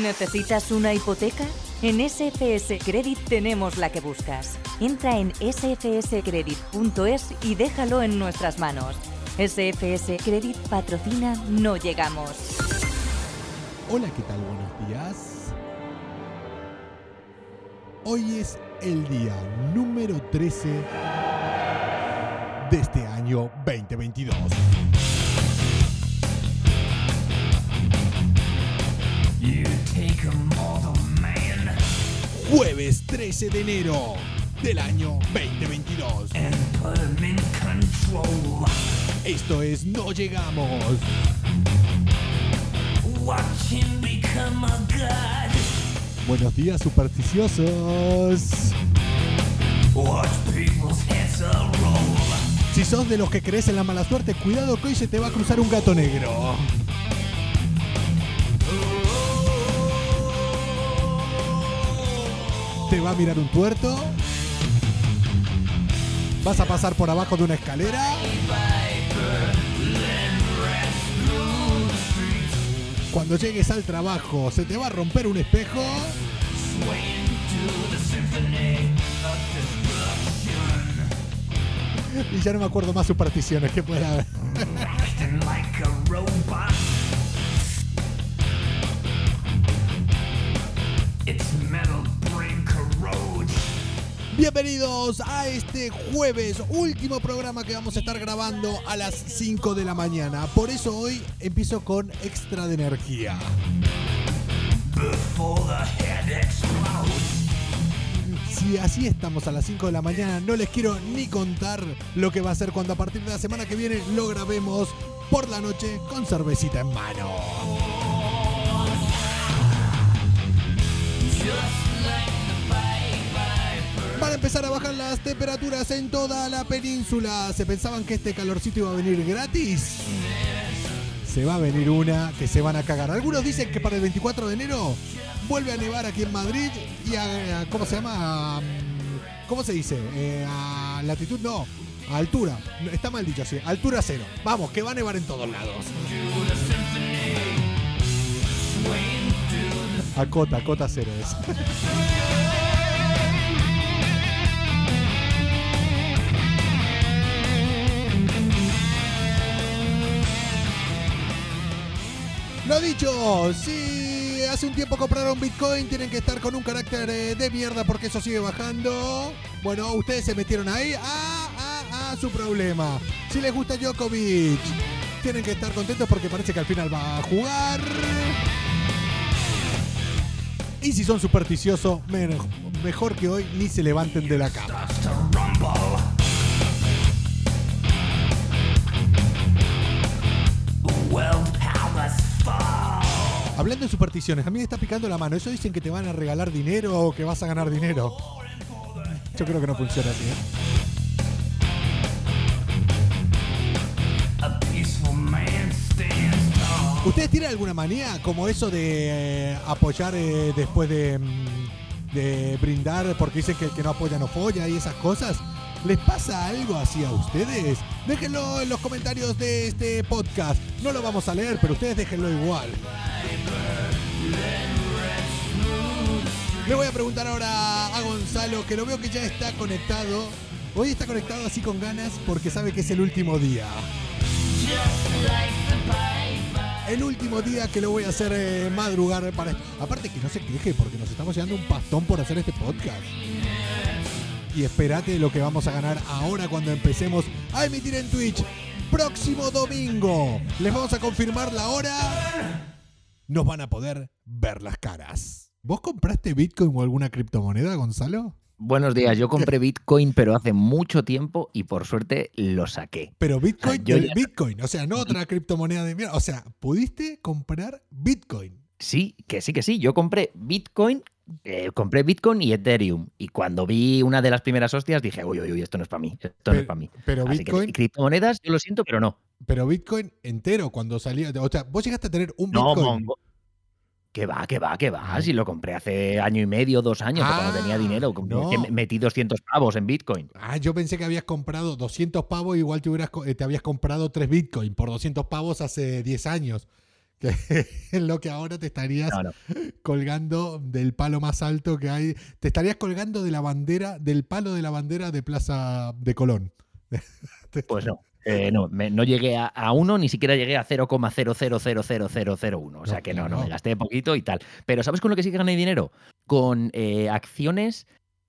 ¿Necesitas una hipoteca? En SFS Credit tenemos la que buscas. Entra en sfscredit.es y déjalo en nuestras manos. SFS Credit patrocina No Llegamos. Hola, ¿qué tal? Buenos días. Hoy es el día número 13 de este año 2022. Jueves 13 de enero del año 2022. Esto es No Llegamos. Buenos días, supersticiosos. Si sos de los que crees en la mala suerte, cuidado que hoy se te va a cruzar un gato negro. Te va a mirar un tuerto. Vas a pasar por abajo de una escalera. Cuando llegues al trabajo, se te va a romper un espejo. Y ya no me acuerdo más supersticiones que pueda haber. Bienvenidos a este jueves, último programa que vamos a estar grabando a las 5 de la mañana. Por eso hoy empiezo con extra de energía. Si así estamos a las 5 de la mañana, no les quiero ni contar lo que va a ser cuando a partir de la semana que viene lo grabemos por la noche con cervecita en mano. Empezar a bajar las temperaturas en toda la península. ¿Se pensaban que este calorcito iba a venir gratis? Se va a venir una que se van a cagar. Algunos dicen que para el 24 de enero vuelve a nevar aquí en Madrid y a, a- ¿cómo se llama? Mm, ¿Cómo se dice? Eh, a latitud no, a altura. Está mal dicho así, altura cero. Vamos, que va a nevar en todos lados. A cota, cota cero es. Lo dicho, si hace un tiempo compraron Bitcoin, tienen que estar con un carácter eh, de mierda porque eso sigue bajando. Bueno, ustedes se metieron ahí. Ah, ah, ah, su problema. Si les gusta Djokovic, tienen que estar contentos porque parece que al final va a jugar. Y si son supersticiosos, mejor que hoy ni se levanten de la cama. Hablando de supersticiones, a mí me está picando la mano. ¿Eso dicen que te van a regalar dinero o que vas a ganar dinero? Yo creo que no funciona así. ¿eh? ¿Ustedes tienen alguna manía como eso de eh, apoyar eh, después de, mm, de brindar porque dicen que el que no apoya no folla y esas cosas? ¿Les pasa algo así a ustedes? Déjenlo en los comentarios de este podcast. No lo vamos a leer, pero ustedes déjenlo igual. Le voy a preguntar ahora a Gonzalo, que lo veo que ya está conectado. Hoy está conectado así con ganas porque sabe que es el último día. El último día que lo voy a hacer eh, madrugar para... Aparte que no se queje porque nos estamos llevando un pastón por hacer este podcast. Y espérate lo que vamos a ganar ahora cuando empecemos a emitir en Twitch. Próximo domingo. Les vamos a confirmar la hora. Nos van a poder ver las caras. ¿Vos compraste Bitcoin o alguna criptomoneda, Gonzalo? Buenos días, yo compré Bitcoin, pero hace mucho tiempo y por suerte lo saqué. Pero Bitcoin, yo el ya- Bitcoin, o sea, no otra criptomoneda de mierda. O sea, pudiste comprar Bitcoin. Sí, que sí, que sí. Yo compré Bitcoin, eh, compré Bitcoin y Ethereum. Y cuando vi una de las primeras hostias dije, uy, uy, uy, esto no es para mí, esto no es para mí. Pero Así Bitcoin, que criptomonedas, yo lo siento, pero no. pero Bitcoin entero cuando salió. O sea, vos llegaste a tener un No, Bitcoin. mongo. Que va, que va, que va. Si lo compré hace año y medio, dos años, Ah, cuando tenía dinero. no. que me- metí 200 pavos en Bitcoin. Ah, yo pensé que habías comprado 200 pavos, igual te, hubieras, eh, te habías comprado 3 Bitcoin por 200 pavos hace 10 años. Que es lo que ahora te estarías No, no. colgando del palo más alto que hay. Te estarías colgando de la bandera, del palo de la bandera de Plaza de Colón. Pues no. Eh, no, me- no llegué a, a uno, ni siquiera llegué a 0,0000001. O sea No, que no, no, me gasté poquito y tal. Pero ¿sabes con lo que sí que gané dinero? Con eh, acciones,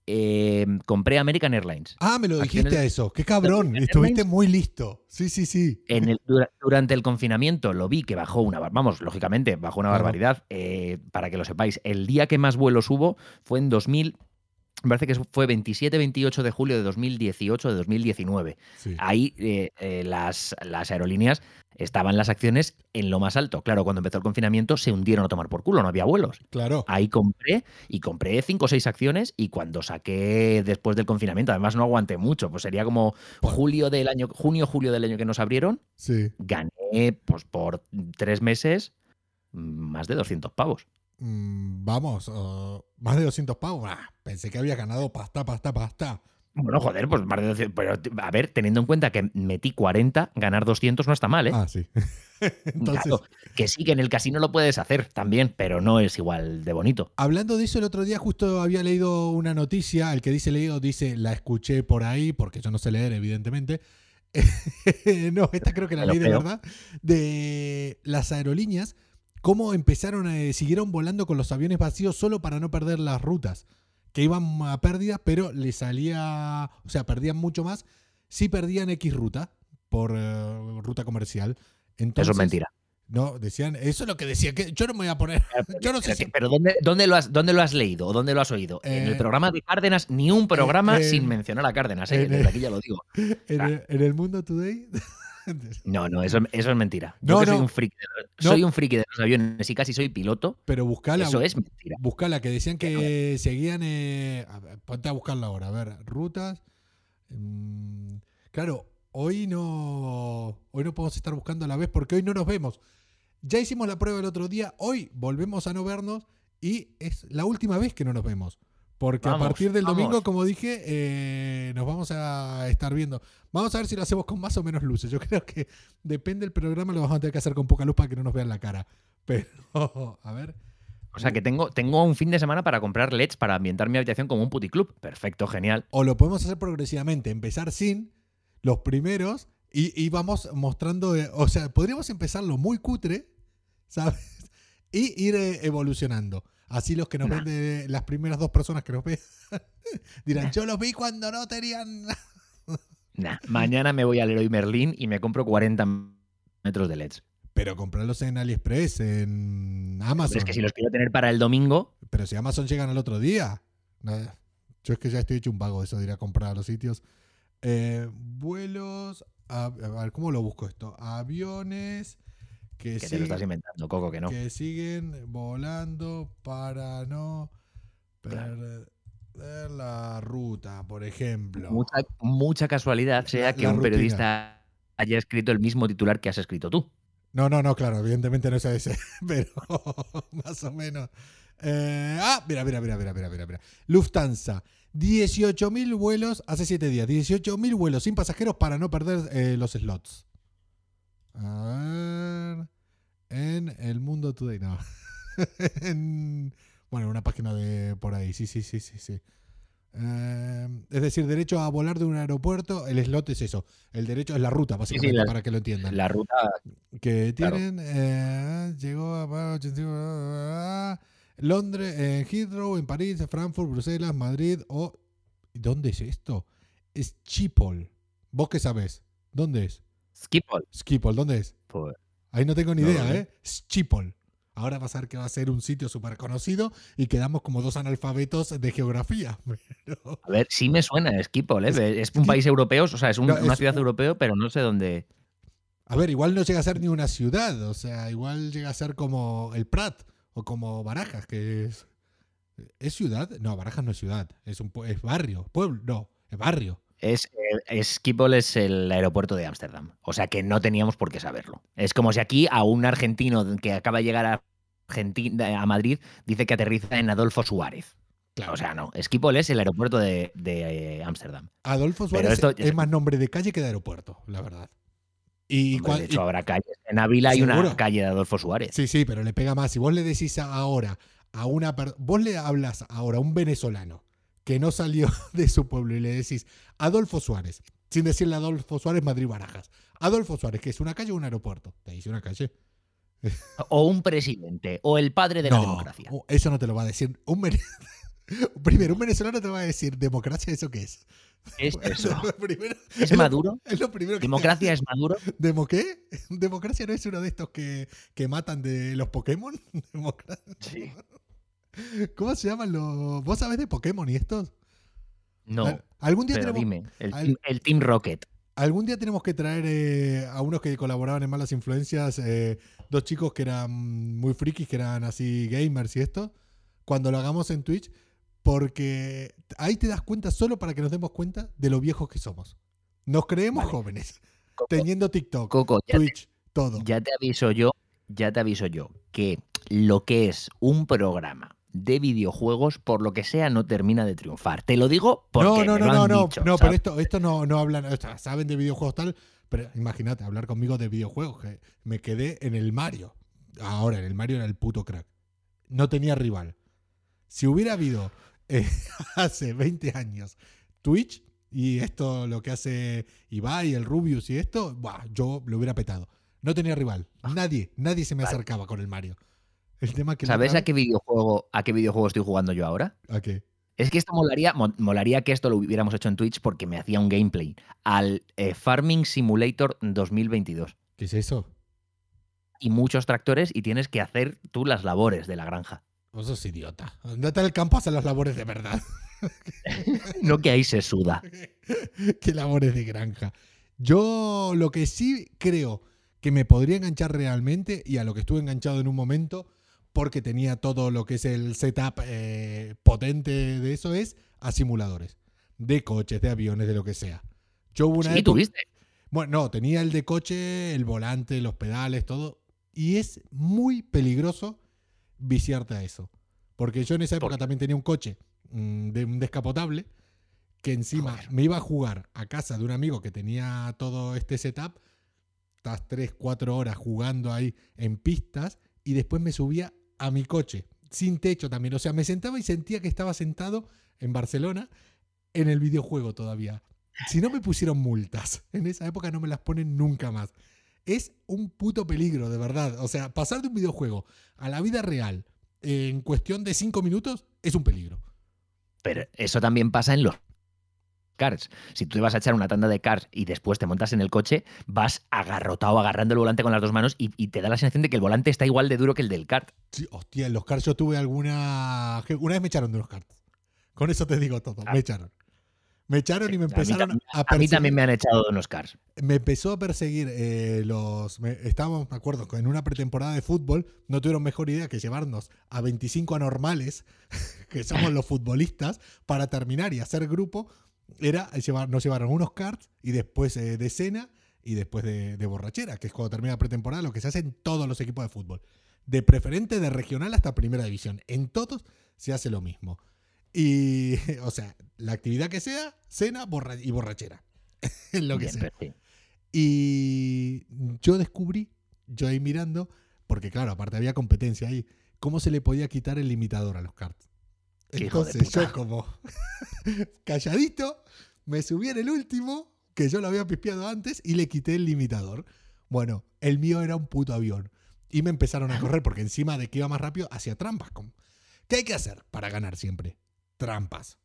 eh, compré American Airlines. Ah, me lo dijiste a eso. Qué cabrón. Airlines. Estuviste muy listo. Sí, sí, sí. En el- dura- durante el confinamiento lo vi que bajó una, vamos, lógicamente, bajó una Claro. barbaridad. eh, para que lo sepáis, el día que más vuelos hubo fue en 2000, me parece que fue 27-28 de julio de 2018 de 2019. sí. Ahí eh, eh, las, las aerolíneas estaban las acciones en lo más alto. Claro, cuando empezó el confinamiento se hundieron a tomar por culo, no había vuelos. Claro. Ahí compré y compré cinco o seis acciones y cuando saqué después del confinamiento, además no aguanté mucho, pues sería como julio del año, junio, julio del año que nos abrieron, Sí. gané pues por tres meses mm, más de 200 pavos. Mm, vamos, uh, más de 200 pavos. Ah, pensé que había ganado pasta, pasta, pasta. Bueno, joder, pues más de 200, pero a ver, teniendo en cuenta que metí 40, ganar 200 no está mal, ¿eh? Ah, sí. Entonces, Claro, que sí, que en el casino lo puedes hacer también, pero no es igual de bonito. hablando de eso, el otro día justo había leído una noticia. El que dice leído dice, la escuché por ahí, porque yo no sé leer, evidentemente. no, esta creo que la leí de verdad. De las aerolíneas, cómo empezaron, a, siguieron volando con los aviones vacíos solo para no perder las rutas. Que iban a pérdida, pero le salía. O sea, perdían mucho más. Sí perdían X ruta por eh, ruta comercial. Entonces, Eso es mentira. No, decían, eso es lo que decía, que yo no me voy a poner, yo no sé Pero, si... pero ¿dónde, dónde, lo has, ¿dónde lo has leído o dónde lo has oído? en Eh, el programa de Cárdenas, ni un programa eh, sin mencionar a Cárdenas, ¿eh? desde aquí ya lo digo. En el, en el mundo today. No, no, eso, eso es mentira. Yo No, que soy no. un friki de los, No. soy un friki de los aviones y casi soy piloto, Pero buscala, eso es mentira. buscala, que decían que seguían, eh, a ver, ponte a buscarla ahora, a ver, rutas. mm, claro, hoy no, hoy no podemos estar buscando a la vez porque hoy no nos vemos. Ya hicimos la prueba el otro día, hoy volvemos a no vernos y es la última vez que no nos vemos. Porque a partir del vamos. domingo, como dije, eh, nos vamos a estar viendo. Vamos a ver si lo hacemos con más o menos luces. Yo creo que depende del programa, lo vamos a tener que hacer con poca luz para que no nos vean la cara. Pero, a ver. O sea que tengo, tengo un fin de semana para comprar LEDs para ambientar mi habitación como un puticlub. Perfecto, genial. O lo podemos hacer progresivamente, empezar sin los primeros y, y vamos mostrando, eh, o sea, podríamos empezarlo muy cutre, ¿sabes? Y ir eh, evolucionando. Así los que nos Nah. ven de las primeras dos personas que nos ven dirán, yo los vi cuando no tenían... Nah, mañana me voy al Leroy Merlin y me compro 40 metros de LEDs. Pero comprarlos en AliExpress, en Amazon. Es que si los quiero tener para el domingo, Pero si Amazon llegan al otro día. Yo es que ya estoy hecho un vago de eso de ir a comprar a los sitios. Eh, vuelos. A, a ver, ¿cómo lo busco esto? Aviones que, que te lo estás siguen- inventando, Coco, que no. que siguen volando para no Claro. perder la ruta, por ejemplo. Mucha, mucha casualidad sea La- que la un rutina. periodista haya escrito el mismo titular que has escrito tú. No, no, no, claro, evidentemente no es ese, pero más o menos. Eh, ah, mira, mira, mira, mira, mira, mira, mira. Lufthansa, 18.000 vuelos hace 7 días, 18.000 vuelos sin pasajeros para no perder eh, los slots. A ver, en el mundo today, no. En- bueno, una página de por ahí, sí, sí, sí, sí, sí. Eh, es decir, derecho a volar de un aeropuerto, el slot es eso, el derecho es la ruta, básicamente, la- para que lo entiendan La ruta, que Claro. tienen eh, llegó a 85, Londres, en Heathrow, en París, Frankfurt, Bruselas, Madrid o ¿dónde es esto? Es Schiphol. ¿Vos qué sabés? ¿Dónde es? Schiphol. Schiphol, ¿dónde es? Ahí no tengo ni No idea. ¿eh? Schiphol. Ahora vas a ver que va a ser un sitio súper conocido y quedamos como dos analfabetos de geografía. Pero- a ver, sí me suena Schiphol, ¿eh? Es- Es, un país europeo, o sea, es un- No, una ciudad un- europea, pero no sé dónde. A ver, igual no llega a ser ni una ciudad, o sea, igual llega a ser como el Prat o como Barajas, que es. ¿Es ciudad? No, Barajas no es ciudad, es, un, es barrio. Pueblo, no, es barrio. Es, eh, es- Schiphol es el aeropuerto de Ámsterdam. O sea que no teníamos por qué saberlo. Es como si aquí a un argentino que acaba de llegar a, Argentina, a Madrid dice que aterriza en Adolfo Suárez. Claro. O sea, no. Schiphol es el aeropuerto de, de, eh, Ámsterdam. Adolfo Suárez esto- es más nombre de calle que de aeropuerto, la verdad. Y, Hombre, de hecho, y- habrá calles. En Ávila hay una calle de Adolfo Suárez. Sí, sí, pero le pega más. Si vos le decís ahora a una vos le hablas ahora a un venezolano que no salió de su pueblo y le decís Adolfo Suárez, sin decirle Adolfo Suárez Madrid Barajas. Adolfo Suárez, que es una calle o un aeropuerto. Te dice una calle. O un presidente, o el padre de la democracia. eso no te lo va a decir. Un Primero, un venezolano te va a decir democracia, ¿eso qué es? ¿Qué es eso? Primero- ¿Es lo- Maduro? Es lo primero que te ¿Democracia es Maduro? ¿Demo qué? ¿Democracia no es uno de estos que, que matan de los Pokémon? Democra- Sí. ¿Cómo se llaman los.? ¿Vos sabés de Pokémon y estos? No, Al- Algún día, pero tenemos, dime. El, al- team, el Team Rocket. algún día tenemos que traer eh, a unos que colaboraban en Malas Influencias, eh, dos chicos que eran muy frikis, que eran así gamers y esto, cuando lo hagamos en Twitch, porque ahí te das cuenta solo para que nos demos cuenta de lo viejos que somos. Nos creemos Vale. jóvenes, Coco, teniendo TikTok, Coco, ya, te, Twitch, todo. ya te aviso yo, ya te aviso yo, que lo que es un programa de videojuegos, por lo que sea, no termina de triunfar. Te lo digo porque no, no, me no, lo no, han no, dicho, no, pero esto, esto no, no hablan, o sea, saben de videojuegos tal, pero imagínate, hablar conmigo de videojuegos, que me quedé en el Mario. Ahora, en el Mario era el puto crack. No tenía rival. Si hubiera habido eh, hace 20 años Twitch y esto lo que hace Ibai, el Rubius y esto, buah, yo lo hubiera petado. No tenía rival. Nadie, nadie se me Ah. Acercaba con el Mario. El tema que ¿Sabes a qué videojuego, a qué videojuego estoy jugando yo ahora? ¿A qué? Es que esto molaría, mo- molaría que esto lo hubiéramos hecho en Twitch porque me hacía un gameplay al eh, Farming Simulator 2022. ¿Qué es eso? Y muchos tractores y tienes que hacer tú las labores de la granja. Vos sos idiota. Andate al campo a hacer las labores de verdad. No que ahí se suda. Qué labores de granja. Yo lo que sí creo que me podría enganchar realmente y a lo que estuve enganchado en un momento porque tenía todo lo que es el setup eh, potente de eso es a simuladores de coches, de aviones, de lo que sea. Yo una Sí, época- tuviste. bueno, no, tenía el de coche, el volante, los pedales, todo. Y es muy peligroso viciarte a eso. Porque yo en esa ¿Por época también tenía un coche mm, de un descapotable que encima Joder. me iba a jugar a casa de un amigo que tenía todo este setup. Estás 3, 4 horas jugando ahí en pistas y después me subía a mi coche, sin techo también. O sea, me sentaba y sentía que estaba sentado en Barcelona en el videojuego todavía. Si no me pusieron multas, en esa época no me las ponen nunca más. Es un puto peligro, de verdad. O sea, pasar de un videojuego a la vida real en cuestión de 5 minutos es un peligro. Pero eso también pasa en los cars. Si tú te vas a echar una tanda de cars y después te montas en el coche, vas agarrotado agarrando el volante con las dos manos y, y te da la sensación de que el volante está igual de duro que el del kart. Sí, hostia, en los karts yo tuve alguna... Una vez me echaron de unos karts. Con eso te digo todo. Me echaron. Me echaron y me A mí empezaron a, A mí perseguir. también me han echado de unos cars. me empezó a perseguir eh, los. me- estábamos, me acuerdo, en una pretemporada de fútbol no tuvieron mejor idea que llevarnos a 25 anormales, que somos los futbolistas, para terminar y hacer grupo. Era llevar, nos llevaron unos karts y después eh, de cena y después de, de borrachera, que es cuando termina la pretemporada, lo que se hace en todos los equipos de fútbol. De preferente de regional hasta primera división. En todos se hace lo mismo. Y, o sea, la actividad que sea, cena borra- y borrachera. Lo que Bien, sea. sí. Y yo descubrí, yo ahí mirando, porque claro, aparte había competencia ahí, cómo se le podía quitar el limitador a los karts. Qué hijo de Entonces puta. yo como calladito, me subí en el último, que yo lo había pispeado antes, y le quité el limitador. Bueno, el mío era un puto avión. Y me empezaron a correr, porque encima de que iba más rápido, hacía trampas. ¿Qué hay que hacer para ganar siempre? Trampas.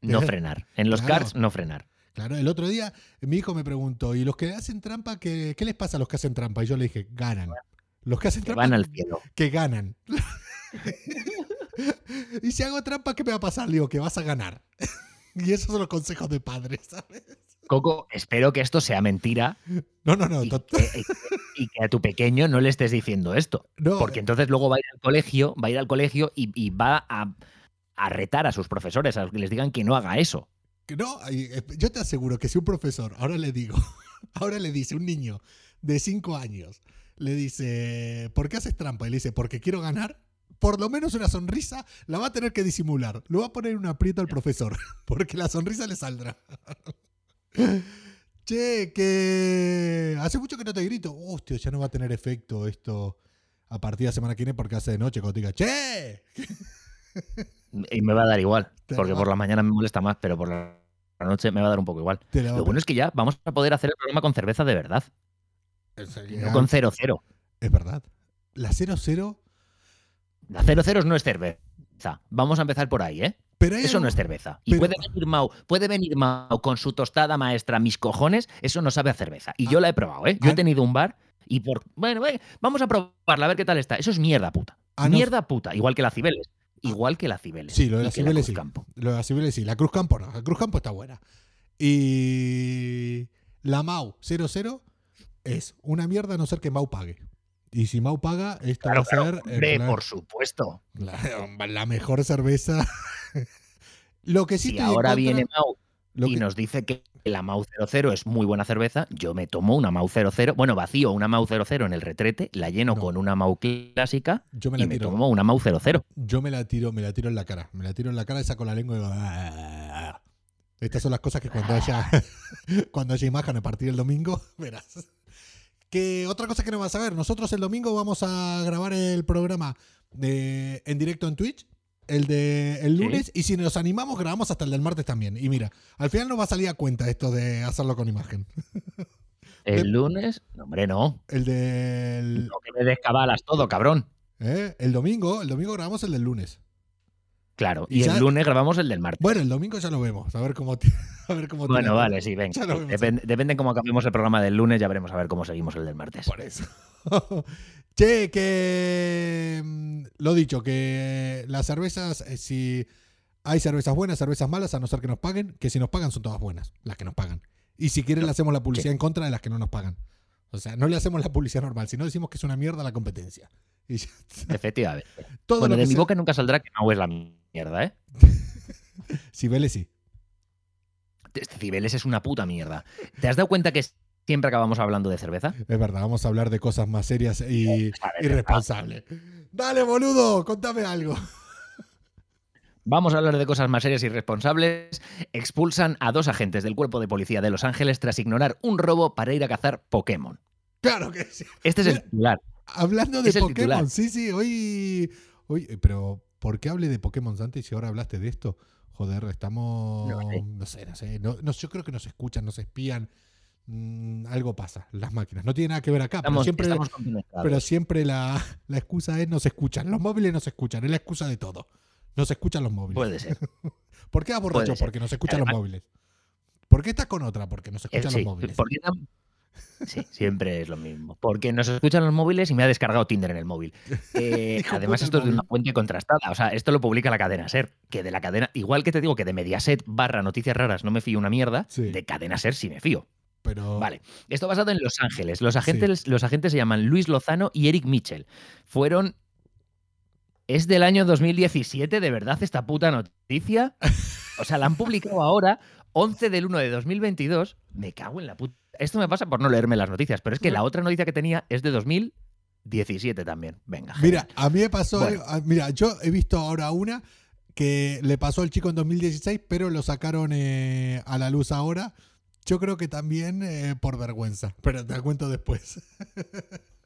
No frenar. En los Claro. cars, no frenar. Claro, el otro día mi hijo me preguntó, ¿y los que hacen trampa, qué, qué les pasa a los que hacen trampa? Y yo le dije, ganan. Los que hacen Que trampa, van al cielo. que ganan. y si hago trampa, ¿qué me va a pasar? Le digo, que vas a ganar. y esos son los consejos de padres, ¿sabes? Coco, espero que esto sea mentira No, no, no. y que, y que- y que a tu pequeño no le estés diciendo esto. no, Porque entonces luego va a ir al colegio, va a ir al colegio y, y va a, a retar a sus profesores, a los que les digan que no haga eso. no, eh, yo te aseguro que si un profesor, ahora le digo, ahora le dice un niño de 5 años, le dice, ¿por qué haces trampa? Y le dice, porque quiero ganar. Por lo menos una sonrisa la va a tener que disimular. Lo va a poner en un aprieto al profesor, porque la sonrisa le saldrá. Che, que hace mucho que no te grito. Hostia, ya no va a tener efecto esto a partir de la semana que viene porque hace de noche cuando te diga, che. Y me va a dar igual, porque va- por la mañana me molesta más, pero por la noche me va a dar un poco igual. Lo bueno es que ya vamos a poder hacer el programa con cerveza de verdad, no con 0-0. Es verdad. La 0-0. La 0-0 no es cerveza. Vamos a empezar por ahí, ¿eh? Pero Eso algo- no es cerveza. Y pero- puede venir Mau, puede venir Mau con su tostada maestra, mis cojones, eso no sabe a cerveza. Y yo la he probado, ¿eh? Yo Ah. he tenido un bar y por. Bueno, eh, vamos a probarla, a ver qué tal está. Eso es mierda puta. Ah, no. mierda puta. Igual que la Cibeles. Igual que la Cibeles. Sí, lo de la Cibeles sí. Lo de la Cibeles sí. La Cruz Campo no. La Cruz Campo está buena. Y la Mau 0-0 es una mierda a no ser que Mau pague. Y si Mau paga, esto Claro, va a ser claro, en hombre, plan, por supuesto. la, la mejor cerveza. lo que sí si ahora viene Mau lo y que- nos dice que la Mau 00 es muy buena cerveza, yo me tomo una Mau 00, bueno, vacío una Mau 00 en el retrete, la lleno No. con una Mau clásica yo me y la me tiro. tomo una Mau 00. Yo me la tiro, me la tiro en la cara. Me la tiro en la cara y saco la lengua y digo. "Ah". Estas son las cosas que cuando haya cuando haya imagen a partir del domingo, verás. Que otra cosa que no vas a ver, nosotros el domingo vamos a grabar el programa de- en directo en Twitch, el de el Sí. lunes, y si nos animamos, grabamos hasta el del martes también. Y mira, al final nos va a salir a cuenta esto de hacerlo con imagen. El De- lunes, no, hombre, no. El del No que me descabalas todo, cabrón. ¿eh? el domingo, el domingo grabamos el del lunes. Claro. Y Y, ya- el lunes grabamos el del martes. Bueno, el domingo ya lo vemos, a ver cómo a ver cómo Bueno, vale, sí, venga. Depende, depende cómo acabemos el programa del lunes, ya veremos a ver cómo seguimos el del martes. Por eso. che, que. mm, Lo dicho, que las cervezas, eh, si hay cervezas buenas, cervezas malas, a no ser que nos paguen, que si nos pagan son todas buenas, las que nos pagan. Y si quieren, le hacemos la publicidad en contra de las que no nos pagan. O sea, no le hacemos la publicidad normal, sino decimos que es una mierda la competencia. Y ya. Efectivamente. todo bueno, lo de mi boca nunca saldrá que Mau es la mierda, ¿eh? Cibeles sí. Este Cibeles es una puta mierda. ¿Te has dado cuenta que siempre acabamos hablando de cerveza? Es verdad, vamos a hablar de cosas más serias y ver, irresponsables. Dale, boludo, contame algo. Vamos a hablar de cosas más serias y responsables. Expulsan a dos agentes del cuerpo de policía de Los Ángeles tras ignorar un robo para ir a cazar Pokémon. Claro que sí. Este es el titular. Hablando de Pokémon, titular. sí, sí, hoy, hoy. eh, Pero, ¿por qué hablé de Pokémon antes y ahora hablaste de esto? Joder, estamos. No sé. No sé, no sé. no- no, yo creo que nos escuchan, nos espían. mm, algo pasa, las máquinas. No tiene nada que ver acá, pero siempre, pero siempre la, la excusa es nos escuchan. Los móviles nos escuchan, es la excusa de todo. Nos escuchan los móviles. Puede ser. ¿Por qué vas borracho? Porque nos escuchan los móviles. ¿Por qué estás con otra? Porque nos Eh, escuchan sí, los móviles. ¿por qué Sí, siempre es lo mismo. Porque nos escuchan los móviles y me ha descargado Tinder en el móvil. Eh, además, esto es de una fuente contrastada. O sea, esto lo publica la cadena Ser. Que de la cadena, igual que te digo que de Mediaset barra noticias raras no me fío una mierda, Sí. de cadena Ser sí me fío. Pero Vale. Esto basado en Los Ángeles. Los agentes, los agentes se llaman Luis Lozano y Eric Mitchell. Fueron. ¿Es del año 2017 de verdad esta puta noticia? O sea, la han publicado ahora, 11 del 1 de 2022. Me cago en la puta. Esto me pasa por no leerme las noticias, pero es que la otra noticia que tenía es de 2017 también. Venga. Mira, a mí me pasó. Bueno. mira, yo he visto ahora una que le pasó al chico en 2016, pero lo sacaron eh, a la luz ahora. Yo creo que también eh, por vergüenza, pero te la cuento después.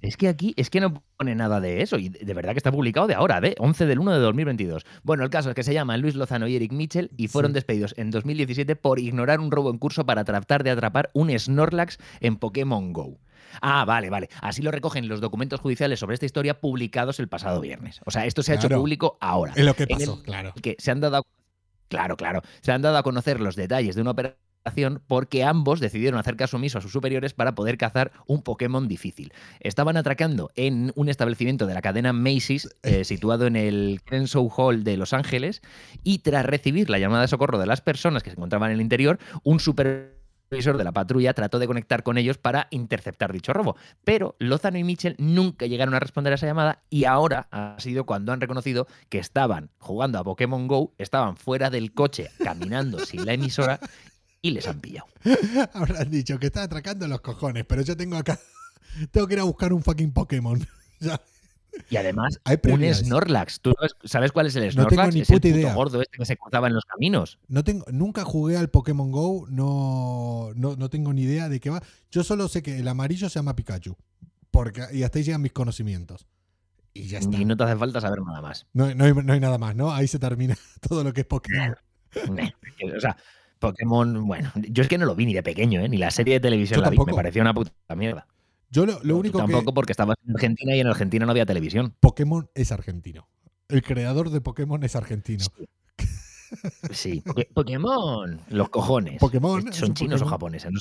Es que aquí es que no pone nada de eso y de verdad que está publicado de ahora, de 11 del 1 de 2022. Bueno, el caso es que se llaman Luis Lozano y Eric Mitchell y fueron Sí. despedidos en 2017 por ignorar un robo en curso para tratar de atrapar un Snorlax en Pokémon Go. Ah, vale, vale. Así lo recogen los documentos judiciales sobre esta historia publicados el pasado viernes. O sea, esto se ha hecho público ahora. Es lo que En pasó, el- claro. que se han dado claro, claro, se han dado a conocer los detalles de una operación porque ambos decidieron hacer caso omiso a sus superiores para poder cazar un Pokémon difícil. Estaban atracando en un establecimiento de la cadena Macy's eh, situado en el Crenshaw Hall de Los Ángeles y tras recibir la llamada de socorro de las personas que se encontraban en el interior, un supervisor de la patrulla trató de conectar con ellos para interceptar dicho robo. Pero Lozano y Mitchell nunca llegaron a responder a esa llamada y ahora ha sido cuando han reconocido que estaban jugando a Pokémon Go, estaban fuera del coche caminando sin la emisora y les han pillado. Habrán dicho que está atracando los cojones, pero yo tengo acá. Tengo que ir a buscar un fucking Pokémon. Y además, Hay un. Snorlax. ¿Tú sabes- cuál es el No tengo Snorlax? ni es el puta puto idea. gordo este que se cruzaba en los caminos. No tengo, nunca jugué al Pokémon Go, no, no, no tengo ni idea de qué va. Yo solo sé que el amarillo se llama Pikachu. Porque, y hasta ahí llegan mis conocimientos. Y ya está. Y no te hace falta saber nada más. No, no hay, no hay nada más, ¿no? Ahí se termina todo lo que es Pokémon. o sea, Pokémon, bueno, yo es que no lo vi ni de pequeño, ¿eh? ni la serie de televisión Yo la vi, me parecía una puta mierda. Yo lo, único que. tampoco porque estabas en Argentina y en Argentina no había televisión. Pokémon es argentino. El creador de Pokémon es argentino. Sí, Poké- Pokémon, los cojones. Pokémon Son chinos o japoneses, no.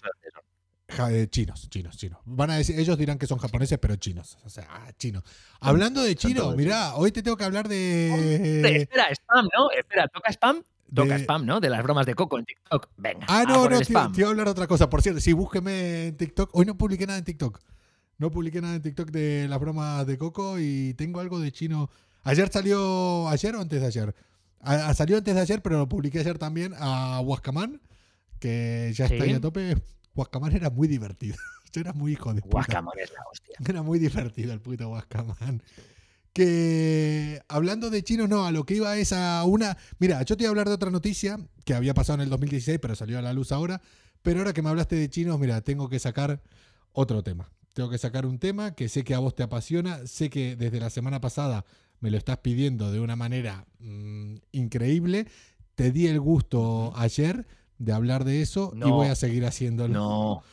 Ja- eh, chinos, chinos, chinos. Van a decir, ellos dirán que son japoneses, pero chinos. O sea, ah, chinos. Hablando de todos mirá, hoy te tengo que hablar de. espera, spam, ¿no? Espera, ¿toca spam? Toca de- spam, ¿no? De las bromas de Coco en TikTok. Venga. Ah, no, no, te, iba a hablar de otra cosa. Por cierto, sí, búsqueme en TikTok. Hoy no publiqué nada en TikTok. No publiqué nada en TikTok de las bromas de Coco y tengo algo de chino. Ayer salió, ayer o antes de ayer. A- a- salió antes de ayer, pero lo publiqué ayer también a Huascamán, que ya Sí. está ahí a tope. Huascamán era muy divertido. Yo era muy hijo de puta. Es la hostia. Era muy divertido el puto Huascamán. Que hablando de chinos, no, a lo que iba es a una. Mira, yo te iba a hablar de otra noticia que había pasado en el 2016, pero salió a la luz ahora. Pero ahora que me hablaste de chinos, mira, tengo que sacar otro tema. Tengo que sacar un tema que sé que a vos te apasiona. Sé que desde la semana pasada me lo estás pidiendo de una manera mm, increíble. Te di el gusto ayer de hablar de eso y voy a seguir haciéndolo. No,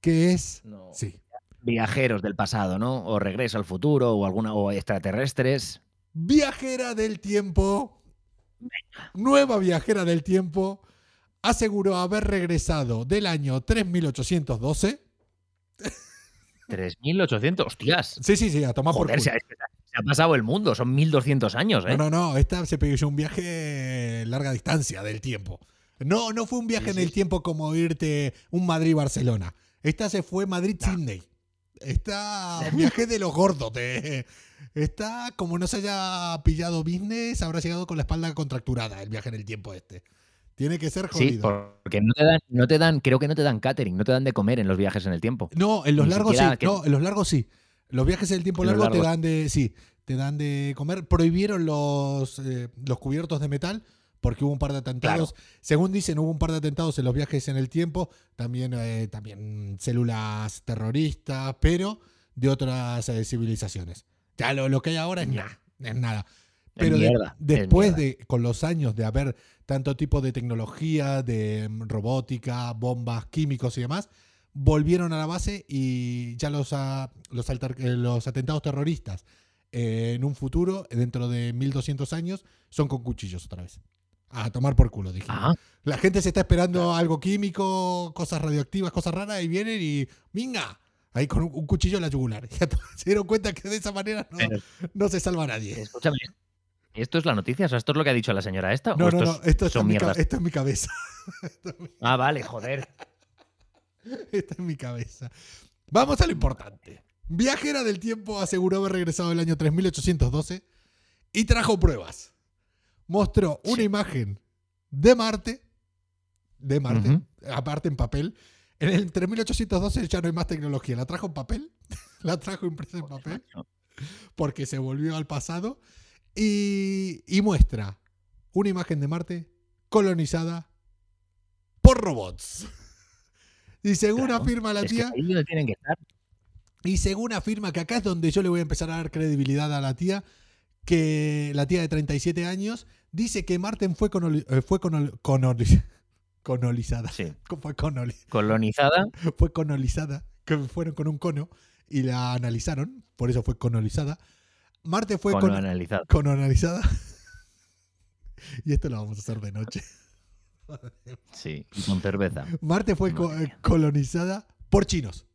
¿Qué es? no. Sí. Viajeros del pasado, ¿no? O regreso al futuro, o alguna, o extraterrestres. Viajera del tiempo, nueva viajera del tiempo, aseguró haber regresado del año 3812. 3.800, hostias. Sí, sí, sí, a tomar por Joder, se culo. ha, se ha pasado el mundo, son 1.200 años, ¿eh? No, no, no, esta se pegó un viaje larga distancia del tiempo. No, no fue un viaje Sí, en sí. el tiempo como irte un Madrid-Barcelona. Esta se fue Madrid-Sydney. Esta viaje de los gordos. de- Esta, como no se haya pillado business, habrá llegado con la espalda contracturada el viaje en el tiempo este. Tiene que ser Sí, jodido. porque no te, dan, no te dan, creo que no te dan catering, no te dan de comer en los viajes en el tiempo. No, en los Ni largos sí. siquiera que- No, en los largos sí. Los viajes en el tiempo En largo te dan de. Sí, te dan de comer. Prohibieron los, eh, los cubiertos de metal porque hubo un par de atentados. Según dicen, hubo un par de atentados en los viajes en el tiempo. También, eh, también células terroristas, pero de otras eh, civilizaciones. Ya lo, lo que hay ahora es nada. Es nada. Pero mierda, después de, con los años de haber tanto tipo de tecnología, de mm, robótica, bombas, químicos y demás, volvieron a la base y ya los, ah, los, alter- eh, los atentados terroristas eh, en un futuro, dentro de 1200 años, son con cuchillos otra vez. A tomar por culo, dije. Ah, La gente se está esperando algo químico, cosas radioactivas, cosas raras, y vienen y ¡minga! Ahí con un, un cuchillo en la yugular. Ya se dieron cuenta que de esa manera no, pero, no se salva a nadie. escúchame, ¿esto es la noticia? O sea, ¿esto es lo que ha dicho la señora esta? No, ¿O no, esto no, es- esto son mierdas? esto es mi cabeza. Ah, vale, joder. Está en mi cabeza. Vamos a lo importante. Viajera del tiempo aseguró haber regresado el año 3812 y trajo pruebas. Mostró una Sí. imagen de Marte, de Marte, aparte en papel. En el 3812 ya no hay más tecnología. La trajo en papel, la trajo impresa en papel porque se volvió al pasado y, y muestra una imagen de Marte colonizada por robots. Y según Claro, afirma la tía, es tienen que estar. y según afirma que acá es donde yo le voy a empezar a dar credibilidad a la tía, que la tía de 37 años dice que Marte fue, conoli- eh, fue conol- colonizada. Sí. Fue, conoli- Colonizada. fue colonizada, que fueron con un cono y la analizaron, por eso fue colonizada. Marte fue colonizada. y esto lo vamos a hacer de noche. Sí, con cerveza. Marte fue co- mía. colonizada por chinos.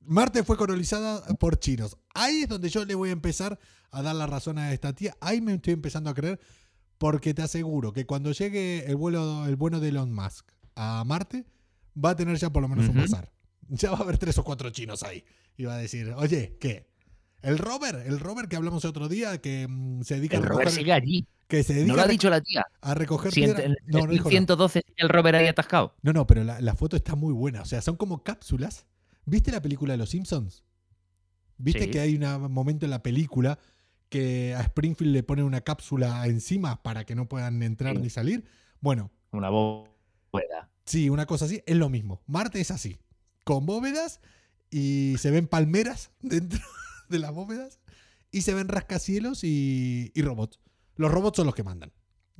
Marte fue colonizada por chinos. Ahí es donde yo le voy a empezar a dar la razón a esta tía. Ahí me estoy empezando a creer porque te aseguro que cuando llegue el vuelo, el bueno de Elon Musk a Marte, va a tener ya por lo menos un bazar. Ya va a haber tres o cuatro chinos ahí. Y va a decir, oye, ¿qué? El rover, el rover que hablamos el otro día, que mm, se dedica El a recoger, sigue allí. que se dedica No lo a ha dicho la tía. a recoger Si piedra- en- No, no en dijo nada. 112 sigue el rover ahí atascado. No, no, pero la, la foto está muy buena. O sea, son como cápsulas. ¿Viste la película de Los Simpsons? ¿Viste Sí. que hay un momento en la película que a Springfield le ponen una cápsula encima para que no puedan entrar Sí. ni salir? Bueno, Una bóveda. sí, una cosa así, es lo mismo. Marte es así, con bóvedas y se ven palmeras dentro de las bóvedas y se ven rascacielos y, y robots. Los robots son los que mandan.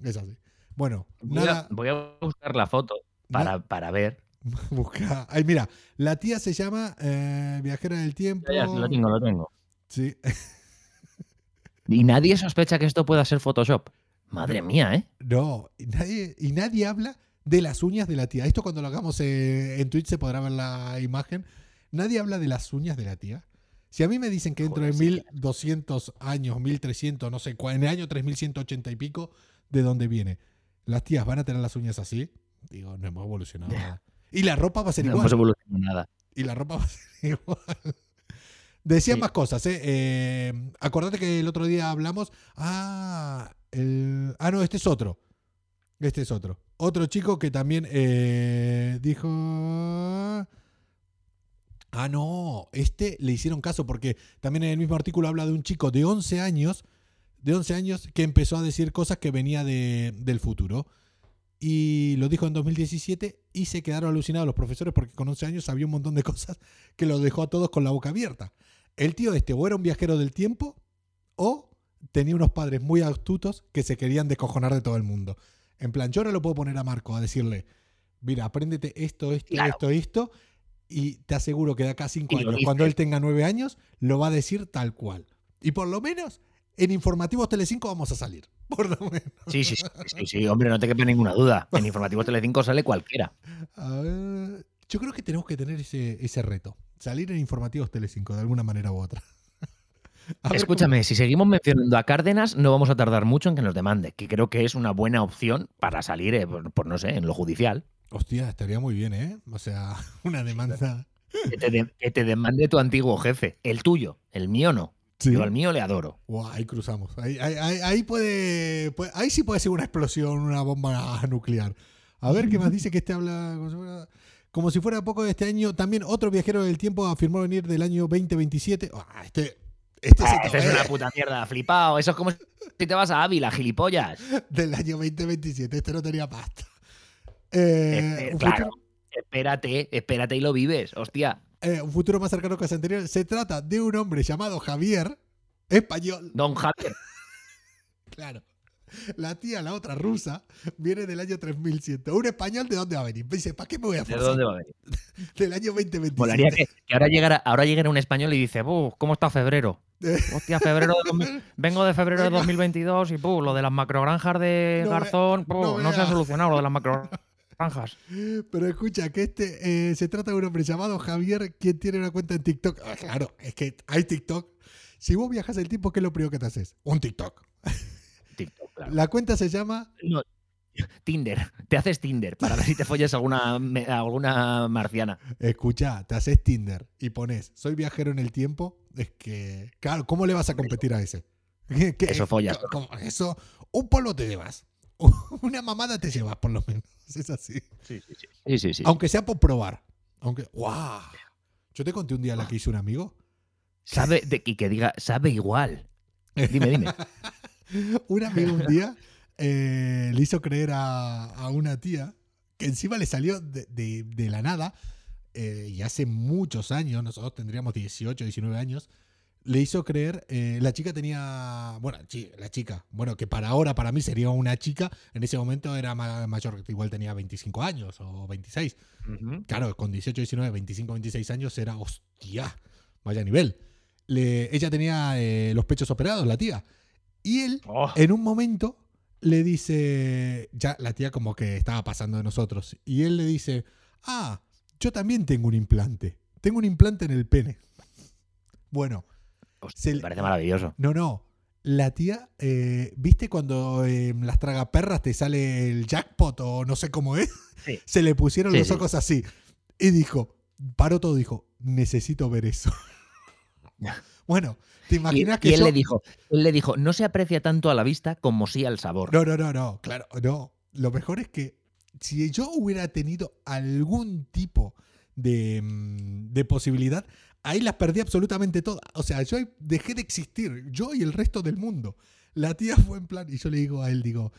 Es así. Bueno, Voy, a, nada, voy a buscar la foto para, para ver. busca. Ay, mira, la tía se llama eh, Viajera del Tiempo. Ya, ya, lo tengo, lo tengo. Sí. Y nadie sospecha que esto pueda ser Photoshop. Madre mía, ¿eh? No, y nadie, y nadie habla de las uñas de la tía. Esto cuando lo hagamos eh, en Twitch se podrá ver la imagen. Nadie habla de las uñas de la tía. Si a mí me dicen que dentro Joder, de sí. 1200 años, 1300, no sé cuál, en el año 3180 y pico, ¿de dónde viene? Las tías van a tener las uñas así. Digo, no hemos evolucionado nada. Y la ropa va a ser No igual. hemos evolucionado nada. Y la ropa va a ser igual. Decían Sí. más cosas, ¿eh? Eh, Acordate que el otro día hablamos. Ah, el- ah, no, este es otro. Este es otro. Otro chico que también eh, dijo. Ah, no, este le hicieron caso porque también en el mismo artículo habla de un chico de 11 años, de 11 años que empezó a decir cosas que venía de- del futuro. Y lo dijo en 2017 y se quedaron alucinados los profesores porque con 11 años sabía un montón de cosas que los dejó a todos con la boca abierta. El tío este o era un viajero del tiempo o tenía unos padres muy astutos que se querían descojonar de todo el mundo. En plan, yo ahora lo puedo poner a Marco a decirle, mira, apréndete esto, esto, Claro. esto, esto, y te aseguro que de acá a cinco años, dice. cuando él tenga nueve años, lo va a decir tal cual. Y por lo menos en Informativos Telecinco vamos a salir. Por lo menos. Sí, sí, sí, sí, sí, hombre, no te quepa ninguna duda. En Informativos Telecinco sale cualquiera. A ver, yo creo que tenemos que tener ese, ese reto. Salir en Informativos Telecinco de alguna manera u otra. Escúchame, si seguimos mencionando a Cárdenas, no vamos a tardar mucho en que nos demande, que creo que es una buena opción para salir, eh, por, por, no sé, en lo judicial. Hostia, estaría muy bien, ¿eh? O sea, una demanda. Que te, de- que te demande tu antiguo jefe, el tuyo, el mío no. Sí. Yo al mío le adoro. Guau, ahí cruzamos. Ahí, ahí- ahí- ahí puede, puede- Ahí sí puede ser una explosión, una bomba nuclear. A ver qué más dice que este habla. Como si fuera, poco de este año. También otro viajero del tiempo afirmó venir del año 2027. Ah, este. Este Ah, esta es una puta mierda, flipado. Eso es como si te vas a Ávila, gilipollas. del año 2027. Este no tenía pasta. Eh, un, claro, espérate, espérate y lo vives, hostia. eh, un futuro más cercano que ese anterior. Se trata de un hombre llamado Javier, español. Don Javier. Claro. La tía, la otra rusa, viene del año 3100. Un español, ¿de dónde va a venir? Dice, ¿para qué me voy a ¿De forzar? dónde va a venir? Del año 2027. Molaría que, que ahora, llegara, ahora llegara un español y dice, "Buh, ¿cómo está febrero? Hostia, febrero de 2000 vengo de febrero de Venga. 2022 y puh, lo de las macrogranjas de No Garzón, puh, no no, se ha solucionado lo de las macrogranjas. Pero escucha, que este eh, se trata de un hombre llamado Javier, quien tiene una cuenta en TikTok. Ah, claro, es que hay TikTok. Si vos viajas el tiempo, ¿qué es lo primero que te haces? Un TikTok. TikTok, claro. La cuenta se llama No, Tinder, te haces Tinder para ver si te follas alguna, alguna marciana. Escucha, te haces Tinder y pones, soy viajero en el tiempo. Es que, claro, ¿cómo le vas a competir a ese? ¿Qué- qué- Eso follas. Eso, un polvo te llevas. Una mamada te llevas, por lo menos. Es así. Sí, sí, sí. Sí, sí, sí. Aunque sea por probar. Aunque, ¡guau! Yo te conté un día la que hizo un amigo. Sabe, de, y que diga, sabe igual. Dime, dime. un amigo un día eh, le hizo creer a, a una tía que encima le salió de, de- de la nada eh, y hace muchos años, nosotros tendríamos 18, 19 años, le hizo creer, eh, la chica tenía, bueno, la chica, bueno, que para ahora, para mí sería una chica, en ese momento era ma- mayor, igual tenía 25 años o 26. Ujú. Claro, con 18, 19, 25, 26 años era, hostia, vaya nivel. Le- ella tenía eh, los pechos operados, la tía. Y él, Oh, en un momento, le dice, ya la tía como que estaba pasando de nosotros. Y él le dice, ah, yo también tengo un implante. Tengo un implante en el pene. Bueno, hostia, se me parece maravilloso. no, no. La tía, eh, ¿viste cuando eh, en las tragaperras te sale el jackpot o no sé cómo es? Sí. Se le pusieron Sí, los sí. ojos así. Y dijo, paró todo, dijo, necesito ver eso. bueno, ¿te Y, imaginas y que él yo... le dijo, él le dijo, no se aprecia tanto a la vista como sí al sabor. No, no, no, no, claro, no. Lo mejor es que si yo hubiera tenido algún tipo de, mm, de posibilidad, ahí las perdí absolutamente todas. O sea, yo dejé de existir, yo y el resto del mundo. La tía fue en plan, y yo le digo a él, digo,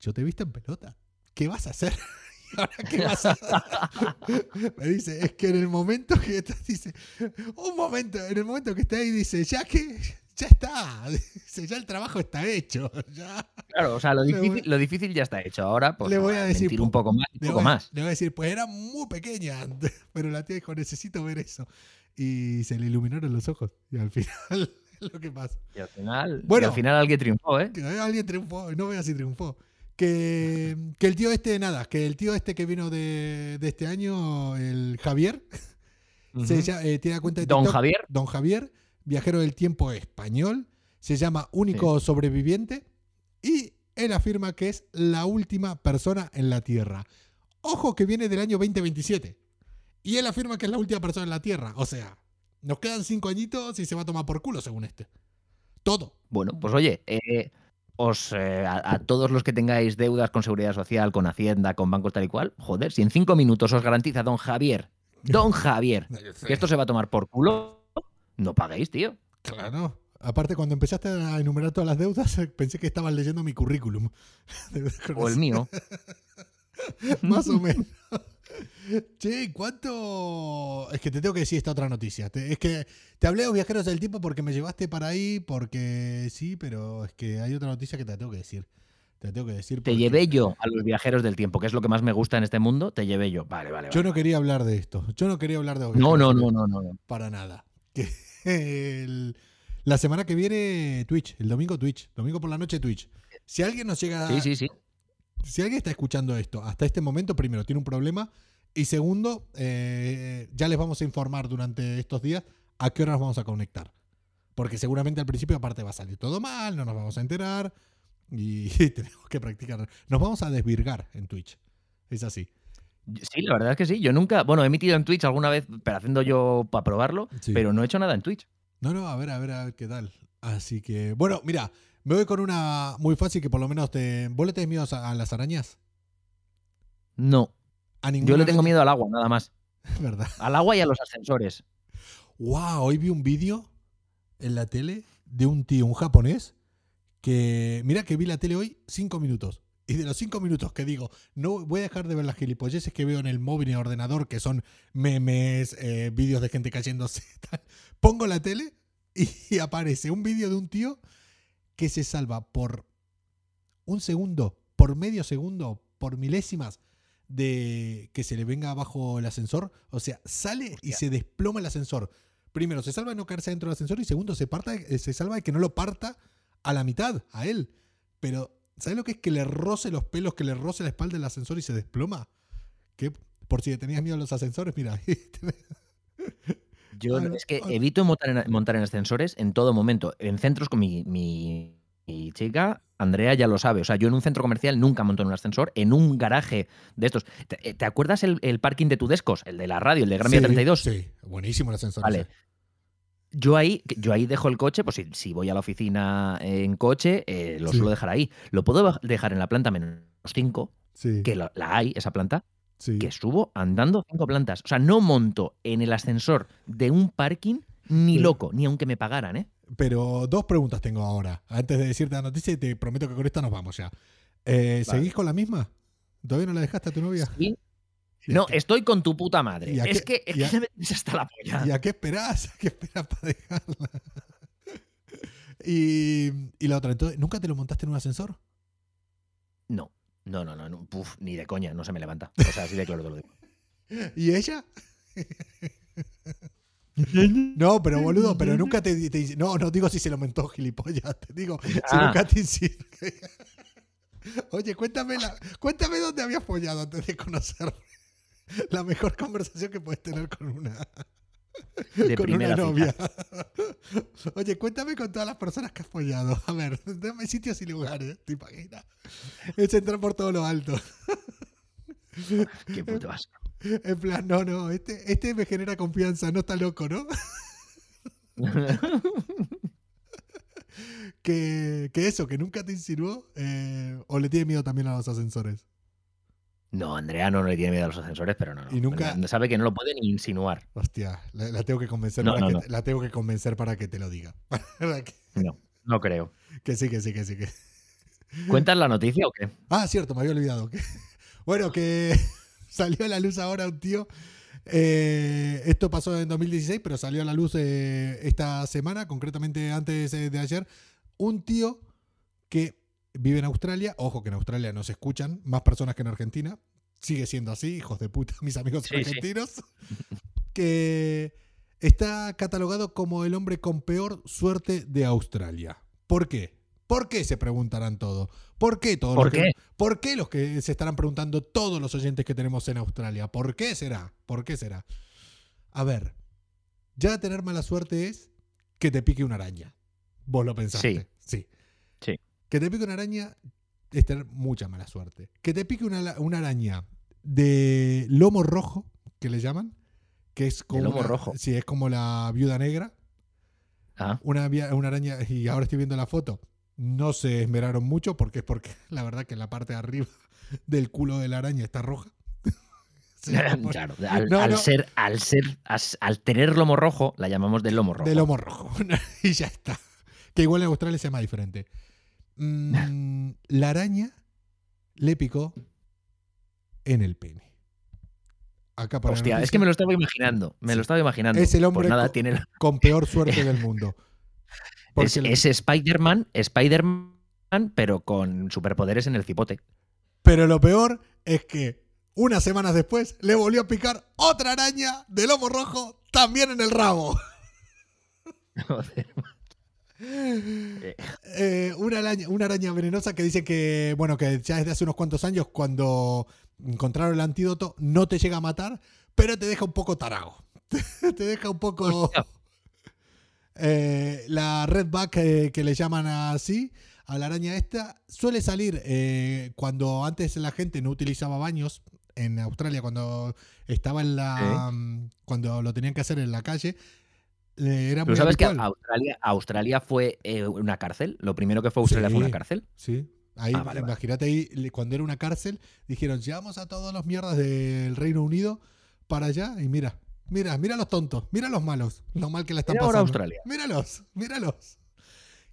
yo te he visto en pelota, ¿qué vas a hacer? ¿Y ahora qué vas a hacer? Me dice, es que en el momento que estás, dice, un momento, en el momento que está ahí, dice, ya que, ya está, dice, ya el trabajo está hecho, ya. Claro, o sea, lo voy- difícil, lo difícil ya está hecho. Ahora, pues, Le voy a decir, un po- poco más, un poco voy, más. le voy a decir, pues era muy pequeña antes, pero la tía dijo, necesito ver eso. Y se le iluminaron los ojos. Y al final es lo que pasa. Y al final, y Bueno. al final alguien triunfó, ¿eh? Que alguien triunfó, no veas si triunfó. Que, que el tío este, nada, que el tío este que vino de, de este año, el Javier, se Ujú. llama- eh, tiene cuenta de Don Javier. Don Javier, viajero del tiempo español, se llama Único Sobreviviente y él afirma que es la última persona en la Tierra. Ojo que viene del año 2027. Y él afirma que es la última persona en la Tierra. O sea, nos quedan cinco añitos y se va a tomar por culo según este. Todo. Bueno, pues oye, eh, os, eh, a, a todos los que tengáis deudas con Seguridad Social, con Hacienda, con bancos tal y cual, joder, si en cinco minutos os garantiza don Javier, don Javier, que esto se va a tomar por culo, no paguéis, tío. Claro. Aparte, cuando empezaste a enumerar todas las deudas, pensé que estabas leyendo mi currículum. O el mío. Más o menos. Che, ¿cuánto...? Es que te tengo que decir esta otra noticia. Te- es que te hablé de los viajeros del tiempo porque me llevaste para ahí, porque sí, pero es que hay otra noticia que te la tengo que decir. Te tengo que decir. Te llevé yo a los viajeros del tiempo, que es lo que más me gusta en este mundo, te llevé yo. Vale, vale, Yo vale. no quería hablar de esto. Yo no quería hablar de los No, no, no, no, no. Para nada. Que el- la semana que viene Twitch, el domingo Twitch, domingo por la noche Twitch. Si alguien nos llega Sí, sí, sí. Si alguien está escuchando esto hasta este momento, primero, tiene un problema. Y segundo, eh, ya les vamos a informar durante estos días a qué hora nos vamos a conectar. Porque seguramente al principio, aparte, va a salir todo mal, no nos vamos a enterar. Y tenemos que practicar. Nos vamos a desvirgar en Twitch. Es así. Sí, la verdad es que sí. Yo nunca, bueno, he emitido en Twitch alguna vez, pero haciendo yo para probarlo, Sí. pero no he hecho nada en Twitch. No, no, a ver, a ver, a ver qué tal. Así que, bueno, mira, me voy con una muy fácil que por lo menos te. ¿Vos le tenés miedo a a las arañas? No. A Yo le tengo miedo al agua, nada más. ¿Verdad? Al agua y a los ascensores. Wow, hoy vi un vídeo en la tele de un tío, un japonés, que mira que vi la tele hoy cinco minutos. Y de los cinco minutos que digo, no voy a dejar de ver las gilipolleces que veo en el móvil y en el ordenador, que son memes, eh, vídeos de gente cayéndose, tal. pongo la tele y aparece un vídeo de un tío que se salva por un segundo, por medio segundo, por milésimas de que se le venga abajo el ascensor. O sea, sale y se desploma el ascensor. Primero, se salva de no caerse dentro del ascensor y segundo, se, parta, eh, se salva de que no lo parta a la mitad, a él. Pero, ¿sabes lo que es que le roce los pelos, que le roce la espalda del ascensor y se desploma? Que por si tenías miedo a los ascensores, mira. Yo es que evito montar en, montar en ascensores en todo momento. En centros con mi, mi- mi chica, Andrea ya lo sabe. O sea, yo en un centro comercial nunca monto en un ascensor, en un garaje de estos. ¿Te, te acuerdas el, el parking de Tudescos? El de la radio, el de Gran Vía Sí, 32. Sí, buenísimo el ascensor. Vale. ese. Yo ahí, yo ahí dejo el coche, pues si, si voy a la oficina en coche, eh, lo Sí. suelo dejar ahí. Lo puedo dejar en la planta menos 5, Sí, que la, la hay, esa planta, sí. que subo andando cinco plantas. O sea, no monto en el ascensor de un parking ni loco, ni aunque me pagaran, ¿eh? Pero dos preguntas tengo ahora. Antes de decirte la noticia, y te prometo que con esta nos vamos ya. Eh, Vale. ¿Seguís con la misma? ¿Todavía no la dejaste a tu novia? Sí. ¿Y No, estoy con tu puta madre. ¿Y a Es que, es que a- ya me tienes hasta la polla. ¿Y a qué esperás? ¿A qué esperás para dejarla? y, y la otra, entonces, ¿nunca te lo montaste en un ascensor? No, no, no, no, no, puf, ni de coña, no se me levanta. O sea, así de claro te lo digo. ¿Y ella? No, pero boludo, pero nunca te, te- No, no digo si se lo montó gilipollas, te digo si Ah. nunca te insisto. Oye, cuéntame, la, cuéntame dónde habías follado antes de conocerme. La mejor conversación que puedes tener con una, De con primera una cita. novia. Oye, cuéntame con todas las personas que has follado. A ver, dame sitios y lugares, ¿te imaginas? Es entrar por todo lo alto. Qué puto asco. En plan, no, no, este, este me genera confianza, no está loco, ¿no? Que, que eso, que nunca te insinuó, eh, o le tiene miedo también a los ascensores. No, Andrea no le tiene miedo a los ascensores, pero no. no. Y nunca- Andrea Sabe que no lo puede ni insinuar. Hostia, la, la tengo que convencer No, para no, que la tengo que convencer para que te lo diga. Que, No, no creo. que sí, que sí, que sí, que. ¿Cuentas la noticia o qué? Ah, cierto, me había olvidado. que- bueno, que salió a la luz ahora un tío. eh, esto pasó en 2016, pero salió a la luz eh, esta semana, concretamente antes eh, de ayer. Un tío que vive en Australia. Ojo que en Australia no se escuchan más personas que en Argentina. Sigue siendo así, hijos de puta, mis amigos Sí, sí. argentinos. Que está catalogado como el hombre con peor suerte de Australia. ¿Por qué? ¿Por qué se preguntarán todo? ¿Por qué todos ¿Por los que- qué? ¿Por qué los que se estarán preguntando todos los oyentes que tenemos en Australia? ¿Por qué será? ¿Por qué será? A ver, ya tener mala suerte es que te pique una araña. Vos lo pensaste. Sí. Que te pique una araña es tener mucha mala suerte. Que te pique una, una araña de lomo rojo, que le llaman, que es como. lomo una- rojo? Sí, es como la viuda negra. Ah, Una, una araña, y ahora estoy viendo la foto. No se esmeraron mucho porque es porque la verdad que la parte de arriba del culo de la araña está roja. Claro. Al, No, al no. ser, al ser, as- al tener lomo rojo, la llamamos del lomo rojo. De lomo rojo. y ya está. Que igual en Australia se llama diferente. Mm, la araña le picó en el pene. Acá para Hostia, es que me lo estaba imaginando. Me Sí. lo estaba imaginando. Es el hombre Pues nada, co- tiene la- con peor suerte del mundo. Porque es, el- es Spider-Man, Spider-Man, pero con superpoderes en el cipote. Pero lo peor es que unas semanas después le volvió a picar otra araña de lomo rojo también en el rabo. Joder. Eh, una, araña, una araña venenosa que dice que, bueno, que ya desde hace unos cuantos años, cuando encontraron el antídoto, no te llega a matar, pero te deja un poco tarado. te deja un poco. Eh, la redback eh, que le llaman así a la araña esta suele salir eh, cuando antes la gente no utilizaba baños en Australia cuando estaba en la mm, cuando lo tenían que hacer en la calle era Pero sabes que. Australia, Australia fue eh, una cárcel. Lo primero que fue Australia fue una cárcel. Sí. Ahí, Ah, vale, vale. imagínate ahí, cuando era una cárcel, dijeron, llevamos a todos los mierdas del Reino Unido para allá y mira, mira, mira los tontos, mira los malos, lo mal que la están Mira ahora pasando. Australia. Míralos, míralos.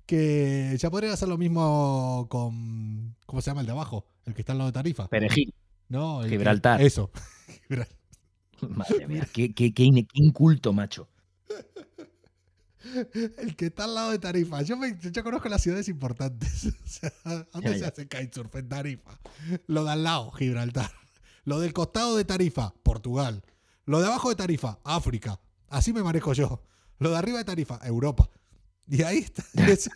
Que ya podrían hacer lo mismo con, ¿cómo se llama el de abajo? El que está al lado de Tarifa. Perejil. no, el que- Gibraltar. eso. Madre mía, qué, qué- qué inculto, macho. El que está al lado de Tarifa. Yo, me- yo conozco las ciudades importantes. O sea, ¿dónde Ya, se ya. hace kitesurf? En Tarifa. Lo de al lado, Gibraltar. Lo del costado de Tarifa, Portugal. Lo de abajo de Tarifa, África. Así me manejo yo. Lo de arriba de Tarifa, Europa. Y ahí está. es-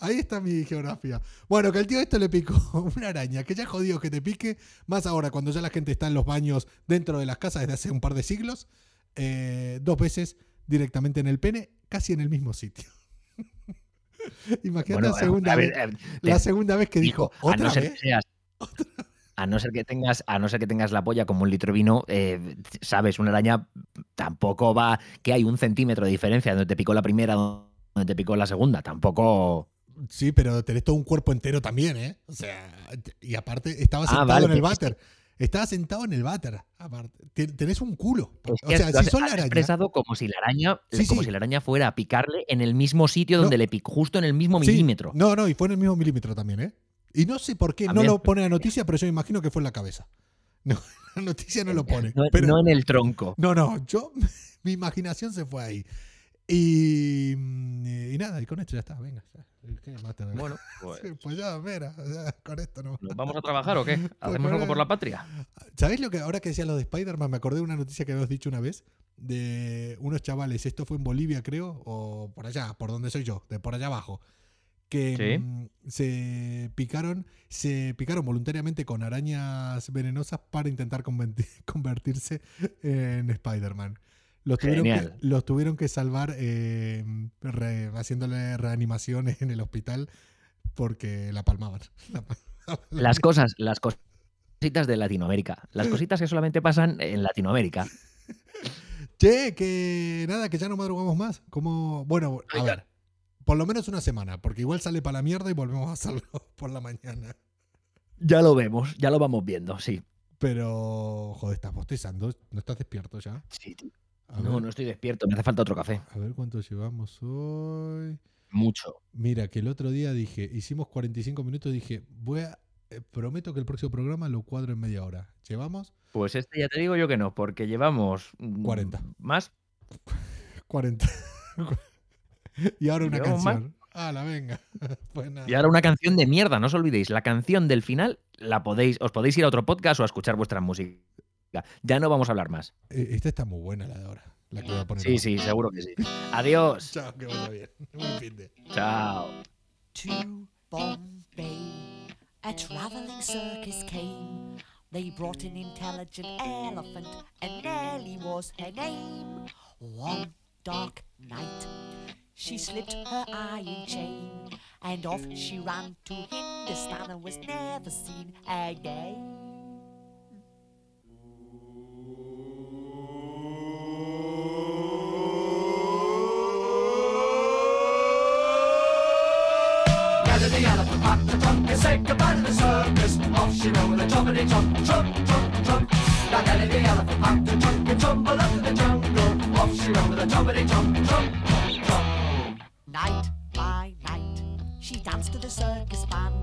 ahí está mi geografía. Bueno, que el tío esto le picó una araña, que ya jodido que te pique, más ahora cuando ya la gente está en los baños dentro de las casas desde hace un par de siglos, eh, dos veces directamente en el pene, casi en el mismo sitio. Imagínate Bueno, la segunda a ver, vez, eh, la te- segunda vez que dijo, Hijo, a otra no ser vez. que seas- a no ser que tengas a no ser que tengas la polla como un litro de vino eh, sabes una araña tampoco va que hay un centímetro de diferencia donde te picó la primera donde te picó la segunda tampoco Sí, pero tenés todo un cuerpo entero también, ¿eh? O sea, y aparte estaba Ah, sentado vale, en el váter. Estaba sentado en el váter. Tenés un culo. es O sea, lo si has- son la has araña. expresado como si la araña Sí, como sí. si la araña fuera a picarle en el mismo sitio No. donde le picó justo en el mismo Sí, milímetro No, no, y fue en el mismo milímetro también, ¿eh? Y no sé por qué no lo pone la noticia, pero yo me imagino que fue en la cabeza. No, la noticia no lo pone. no, pero, no en el tronco No, no, yo, mi imaginación se fue ahí. Y, mm, y nada, y con esto ya está, venga. ya. ¿Qué más te- bueno pues, pues ya, mira, ya, con esto no. ¿nos vamos a trabajar o qué hacemos con algo por la patria ¿Sabéis lo que ahora que decías lo de Spider-Man? Me acordé de una noticia que habías dicho una vez de unos chavales, esto fue en Bolivia creo, o por allá, por donde soy yo, de por allá abajo, que Sí. mm, se picaron, se picaron voluntariamente con arañas venenosas para intentar converti- convertirse en Spider-Man. Los tuvieron, que, los tuvieron que salvar eh, re- haciéndole reanimaciones en el hospital porque la palmaban. La palmaban. las cosas las cositas de Latinoamérica las cositas que solamente pasan en Latinoamérica Che, que nada, que ya no madrugamos más. Como, bueno, a Venga. ver, por lo menos una semana, porque igual sale para la mierda y volvemos a hacerlo por la mañana. Ya lo vemos, ya lo vamos viendo, sí. Pero, joder, estás bostezando. ¿No estás despierto ya? Sí, tío. A No, ver, no estoy despierto, me hace falta otro café. A ver cuánto llevamos hoy. Mucho. Mira, que el otro día dije, hicimos 45 minutos, dije, voy a, eh, prometo que el próximo programa lo cuadro en media hora. ¿Llevamos? Pues este ya te digo yo que no, porque llevamos mm, 40. más. 40. y ahora una canción. la venga. pues nada. Y ahora una canción de mierda, no os olvidéis, la canción del final la podéis, os podéis ir a otro podcast o a escuchar vuestra música. Ya no vamos a hablar más. Eh, Esta está muy buena, la de ahora. La que voy a poner Sí, ahora. sí, seguro que sí. Adiós. Chao, que vaya bien. Buen fin de. Chao. to Bombay. A traveling circus came. They brought an intelligent elephant, and Nellie was her name. One dark night, she slipped her iron chain, and off she ran to Hindustan and was never seen again. Off she went with a jumpity trunk, trunk, trunk, trunk. Now Nelly the elephant packed the trunk and tumbled up to the jungle. Off she went with a trunk, trunk, trunk, trunk. Night by night, she danced to the circus band.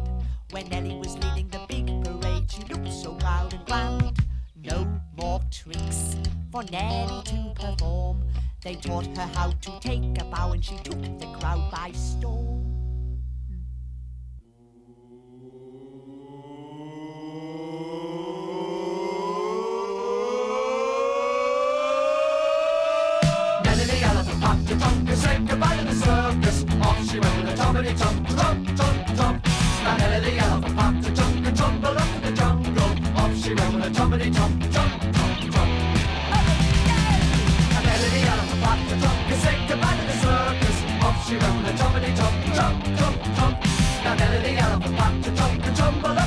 When Nellie was leading the big parade, she looked so proud and grand. No more tricks for Nellie to perform. They taught her how to take a bow, and she took the crowd by storm. Chompity chomp, chomp, chomp, chomp. Vanilla the elephant popped a chunk and tumbled up the jungle. Off she went with a chompity chomp, chomp, chomp, chomp. Vanilla the elephant popped a chunk and said goodbye to the circus. Off she went with a chompity chomp, chomp, chomp, chomp. Vanilla the elephant popped a chunk and tumbled up.